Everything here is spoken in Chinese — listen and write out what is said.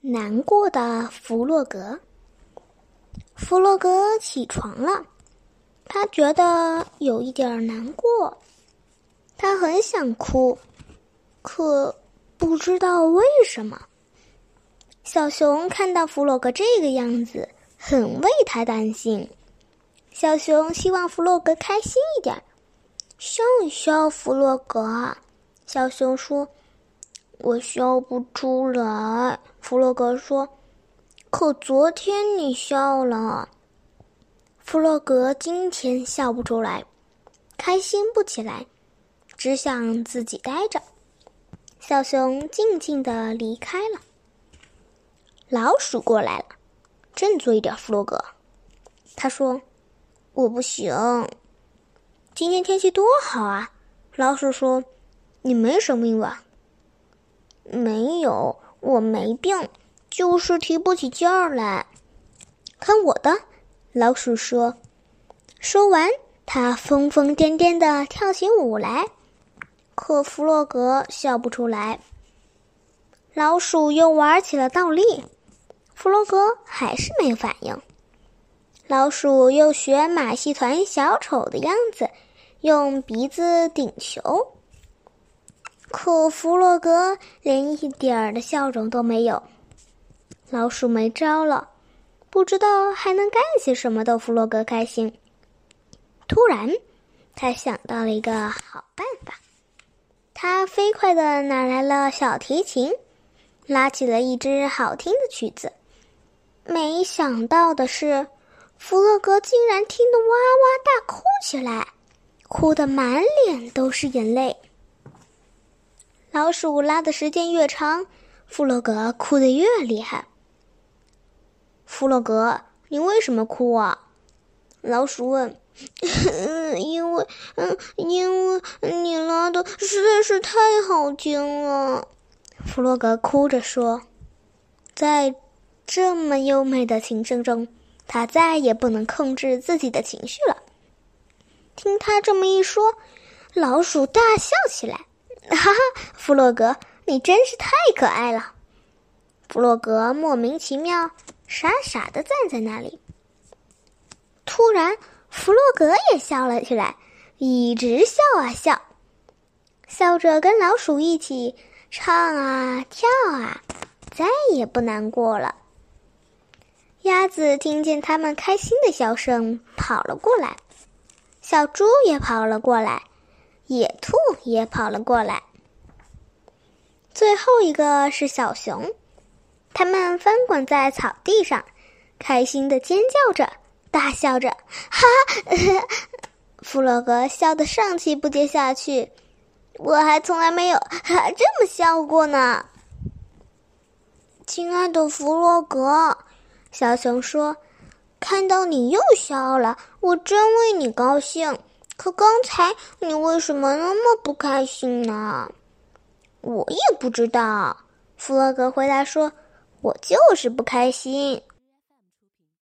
难过的弗洛格。弗洛格起床了，他觉得有一点难过，他很想哭，可不知道为什么。小熊看到弗洛格这个样子，很为他担心。小熊希望弗洛格开心一点，笑一笑。弗洛格，小熊说：“我笑不出来。”弗洛格说：“可昨天你笑了。”弗洛格今天笑不出来，开心不起来，只想自己待着。小熊静静的离开了。老鼠过来了，振作一点，弗洛格。他说：“我不行。今天天气多好啊！”老鼠说：“你没生病吧？”“没有，我没病，就是提不起劲儿来。”“看我的！”老鼠说。说完，他疯疯癫癫的跳起舞来。可弗洛格笑不出来。老鼠又玩起了倒立。弗洛格还是没反应。老鼠又学马戏团小丑的样子，用鼻子顶球。可弗洛格连一点儿的笑容都没有。老鼠没招了，不知道还能干些什么逗弗洛格开心。突然，他想到了一个好办法。他飞快的拿来了小提琴，拉起了一支好听的曲子。没想到的是，弗洛格竟然听得哇哇大哭起来，哭得满脸都是眼泪。老鼠拉的时间越长，弗洛格哭得越厉害。弗洛格，你为什么哭啊？老鼠问。因为，嗯，因为你拉的实在是太好听了。弗洛格哭着说，在。这么优美的琴声中，他再也不能控制自己的情绪了。听他这么一说，老鼠大笑起来：“哈哈，弗洛格，你真是太可爱了！”弗洛格莫名其妙、傻傻的站在那里。突然，弗洛格也笑了起来，一直笑啊笑，笑着跟老鼠一起唱啊跳啊，再也不难过了。鸭子听见他们开心的笑声，跑了过来；小猪也跑了过来，野兔也跑了过来。最后一个是小熊，他们翻滚在草地上，开心的尖叫着，大笑着，哈！哈 弗洛格笑得上气不接下去，我还从来没有这么笑过呢。亲爱的弗洛格。小熊说：“看到你又笑了，我真为你高兴。可刚才你为什么那么不开心呢？”我也不知道。弗洛格回答说：“我就是不开心。”